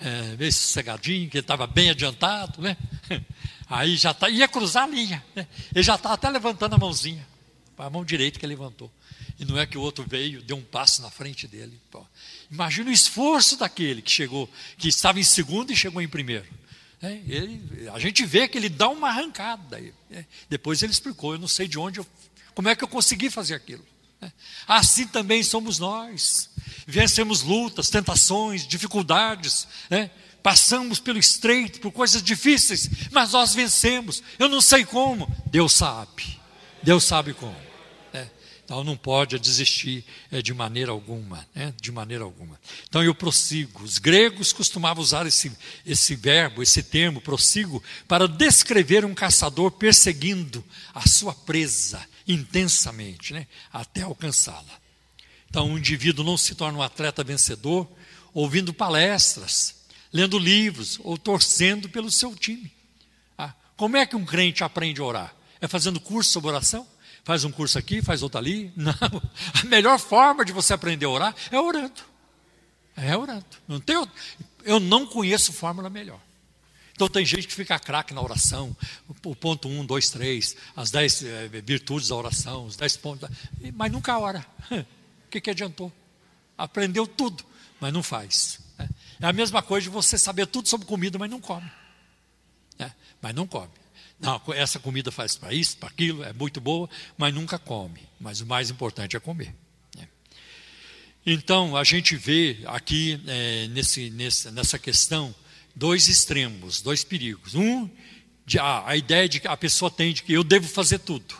É, meio sossegadinho, que estava bem adiantado. Né? *laughs* Aí já tá, ia cruzar a linha. Né? Ele já estava até levantando a mãozinha, a mão direita que ele levantou. E não é que o outro veio, deu um passo na frente dele. Pô. Imagina o esforço daquele que chegou, que estava em segundo e chegou em primeiro. É, ele, a gente vê que ele dá uma arrancada. É, depois ele explicou, eu não sei de onde, eu, como é que eu consegui fazer aquilo. É, assim também somos nós. Vencemos lutas, tentações, dificuldades. Né? Passamos pelo estreito, por coisas difíceis, mas nós vencemos. Eu não sei como. Deus sabe. Deus sabe como. Então não pode desistir é, de maneira alguma, né? de maneira alguma. Então eu prossigo. Os gregos costumavam usar esse, esse verbo, esse termo, prossigo, para descrever um caçador perseguindo a sua presa intensamente, né? até alcançá-la. Então o indivíduo não se torna um atleta vencedor ouvindo palestras, lendo livros ou torcendo pelo seu time. Ah, como é que um crente aprende a orar? É fazendo curso sobre oração? faz um curso aqui, faz outro ali. *laughs* Não. A melhor forma de você aprender a orar é orando. É orando. Não tem, eu não conheço fórmula melhor. Então tem gente que fica craque na oração, o ponto um, dois, três, as dez é, virtudes da oração, os dez pontos, mas nunca ora. *laughs* O que, que adiantou? Aprendeu tudo, mas não faz. É a mesma coisa de você saber tudo sobre comida, mas não come. É, mas não come. Não, essa comida faz para isso, para aquilo, é muito boa, mas nunca come. Mas o mais importante é comer. Né? Então, a gente vê aqui é, nesse, nesse, nessa questão dois extremos, dois perigos. Um, de, a ideia de que a pessoa tem de que eu devo fazer tudo.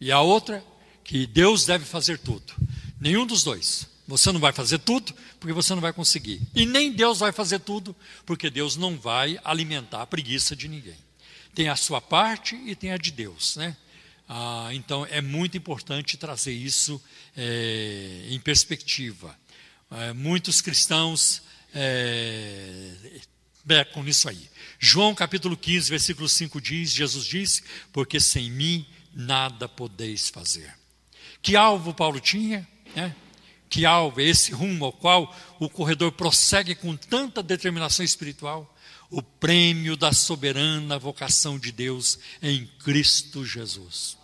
E a outra, que Deus deve fazer tudo. Nenhum dos dois. Você não vai fazer tudo, porque você não vai conseguir. E nem Deus vai fazer tudo, porque Deus não vai alimentar a preguiça de ninguém tem a sua parte e tem a de Deus, né? Ah, então é muito importante trazer isso é, em perspectiva. É, muitos cristãos é, nisso aí. João capítulo 15, versículo 5 diz: Jesus disse, porque sem mim nada podeis fazer. Que alvo Paulo tinha? Né? Que alvo é esse rumo ao qual o corredor prossegue com tanta determinação espiritual? o prêmio da soberana vocação de Deus em Cristo Jesus.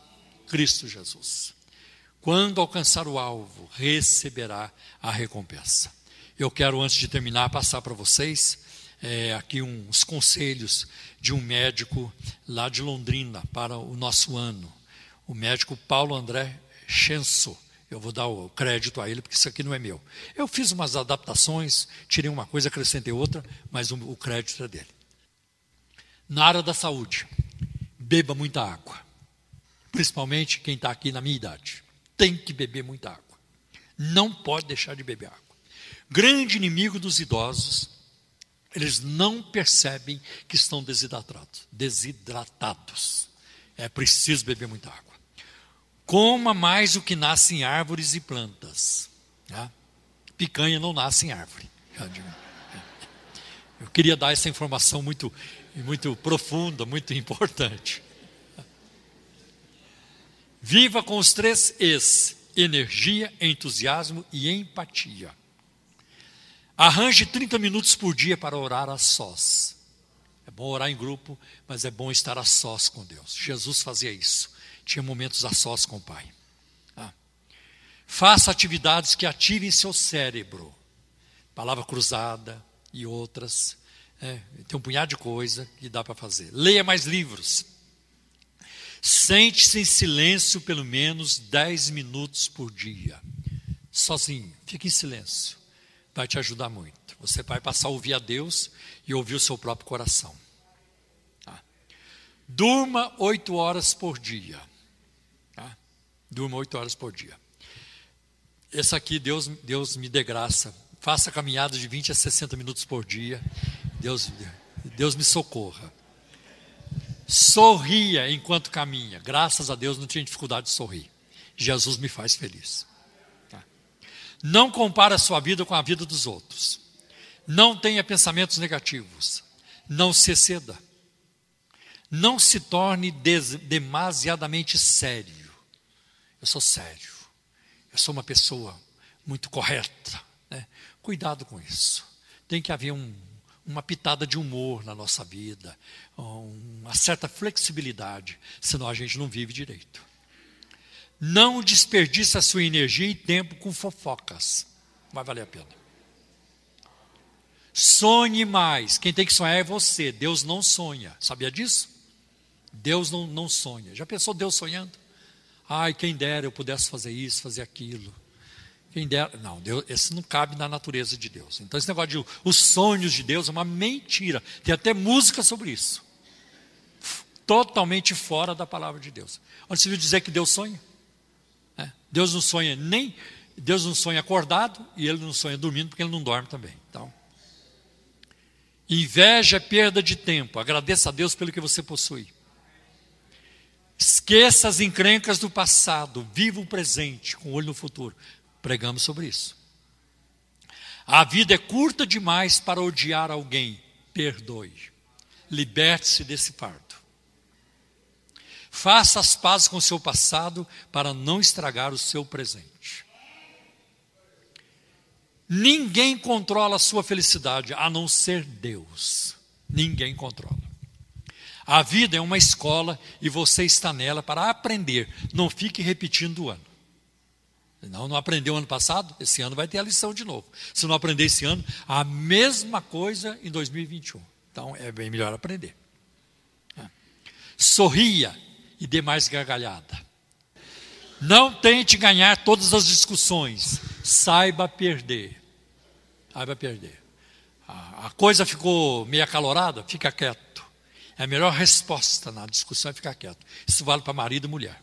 Cristo Jesus. Quando alcançar o alvo, receberá a recompensa. Eu quero, antes de terminar, passar para vocês é, aqui uns conselhos de um médico lá de Londrina para o nosso ano. O médico Paulo André Chenso. Eu vou dar o crédito a ele, porque isso aqui não é meu. Eu fiz umas adaptações, tirei uma coisa, acrescentei outra, mas o, o crédito é dele. Na área da saúde, beba muita água. Principalmente quem está aqui na minha idade. Tem que beber muita água. Não pode deixar de beber água. Grande inimigo dos idosos, eles não percebem que estão desidratados. Desidratados. É preciso beber muita água. Coma mais o que nasce em árvores e plantas. Tá? Picanha não nasce em árvore. Eu queria dar essa informação muito, muito profunda, muito importante. Viva com os três Es: energia, entusiasmo e empatia. Arranje 30 minutos por dia para orar a sós. É bom orar em grupo, mas é bom estar a sós com Deus. Jesus fazia isso tinha momentos a sós com o pai. Ah. Faça atividades que ativem seu cérebro. Palavra cruzada e outras. É, tem um punhado de coisa que dá para fazer. Leia mais livros. Sente-se em silêncio pelo menos 10 minutos por dia. Sozinho. Fique em silêncio. Vai te ajudar muito. Você vai passar a ouvir a Deus e ouvir o seu próprio coração. Ah. Durma oito horas por dia. Durma oito horas por dia. Essa aqui, Deus, Deus me dê graça. Faça caminhadas de 20 a 60 minutos por dia. Deus, Deus me socorra. Sorria enquanto caminha. Graças a Deus não tinha dificuldade de sorrir. Jesus me faz feliz. Tá? Não compare a sua vida com a vida dos outros. Não tenha pensamentos negativos. Não se exceda. Não se torne demasiadamente sério. Eu sou sério. Eu sou uma pessoa muito correta. Né? Cuidado com isso. Tem que haver um, uma pitada de humor na nossa vida, uma certa flexibilidade, senão a gente não vive direito. Não desperdice a sua energia e tempo com fofocas. Vai valer a pena. Sonhe mais. Quem tem que sonhar é você. Deus não sonha. Sabia disso? Deus não, não sonha. Já pensou Deus sonhando? Ai, quem dera eu pudesse fazer isso, fazer aquilo. Quem dera. Não, Deus, esse não cabe na natureza de Deus. Então, esse negócio de os sonhos de Deus é uma mentira. Tem até música sobre isso. Totalmente fora da palavra de Deus. Onde você viu dizer que Deus sonha? É. Deus não sonha nem. Deus não sonha acordado e ele não sonha dormindo porque ele não dorme também. Então, inveja é perda de tempo. Agradeça a Deus pelo que você possui. Esqueça as encrencas do passado, viva o presente, com olho no futuro. Pregamos sobre isso. A vida é curta demais para odiar alguém. Perdoe. Liberte-se desse fardo. Faça as pazes com o seu passado para não estragar o seu presente. Ninguém controla a sua felicidade a não ser Deus. Ninguém controla. A vida é uma escola e você está nela para aprender. Não fique repetindo o ano. Não, não aprendeu ano passado? Esse ano vai ter a lição de novo. Se não aprender esse ano, a mesma coisa em 2021. Então é bem melhor aprender. É. Sorria e dê mais gargalhada. Não tente ganhar todas as discussões. Saiba perder. Saiba perder. A, a coisa ficou meio acalorada, fica quieto. É a melhor resposta na discussão é ficar quieto. Isso vale para marido e mulher.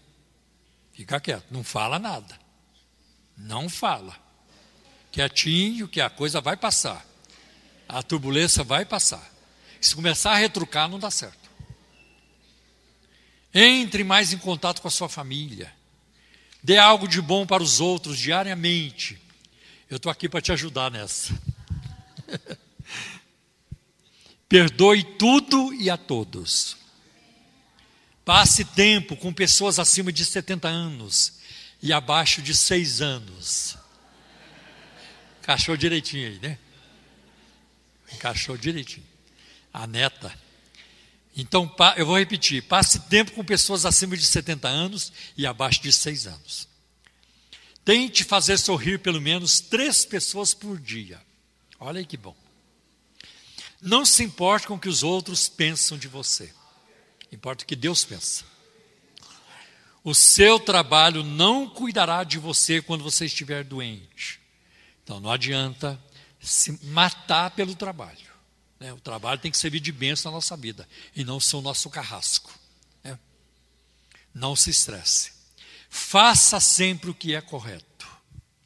Fica quieto, não fala nada. Não fala. Quietinho, que a coisa vai passar. A turbulência vai passar. Se começar a retrucar, não dá certo. Entre mais em contato com a sua família. Dê algo de bom para os outros diariamente. Eu estou aqui para te ajudar nessa. *laughs* Perdoe tudo e a todos. Passe tempo com pessoas acima de 70 anos e abaixo de 6 anos. Encaixou direitinho aí, né? Encaixou direitinho. A neta. Então, eu vou repetir: passe tempo com pessoas acima de 70 anos e abaixo de 6 anos. Tente fazer sorrir pelo menos três pessoas por dia. Olha aí que bom. Não se importe com o que os outros pensam de você. Importa o que Deus pensa. O seu trabalho não cuidará de você quando você estiver doente. Então não adianta se matar pelo trabalho. Né? O trabalho tem que servir de bênção na nossa vida e não ser o nosso carrasco. Né? Não se estresse. Faça sempre o que é correto.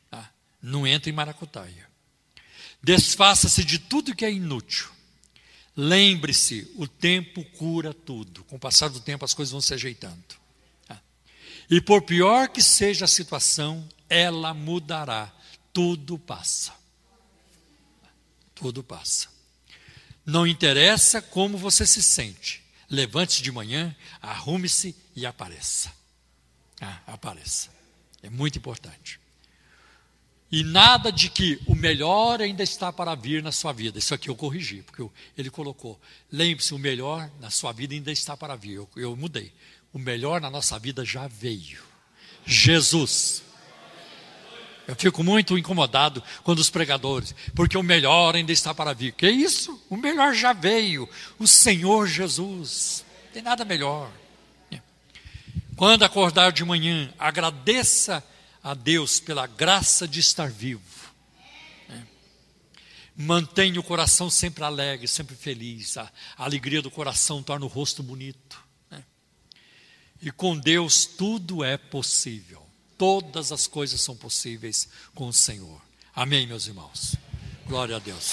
Tá? Não entre em maracutaia. Desfaça-se de tudo que é inútil. Lembre-se, o tempo cura tudo. Com o passar do tempo, as coisas vão se ajeitando. Tá? E por pior que seja a situação, ela mudará. Tudo passa. Tudo passa. Não interessa como você se sente. Levante-se de manhã, arrume-se e apareça. Ah, apareça. É muito importante. E nada de que o melhor ainda está para vir na sua vida. Isso aqui eu corrigi, porque ele colocou. Lembre-se, o melhor na sua vida ainda está para vir. Eu, eu mudei. O melhor na nossa vida já veio. Jesus. Eu fico muito incomodado quando os pregadores, porque o melhor ainda está para vir. Que isso? O melhor já veio. O Senhor Jesus. Não tem nada melhor. Quando acordar de manhã, agradeça a Deus pela graça de estar vivo. É. Mantenha o coração sempre alegre, sempre feliz. A, a, alegria do coração torna o rosto bonito. É. E com Deus tudo é possível. Todas as coisas são possíveis com o Senhor. Amém, meus irmãos. Glória a Deus.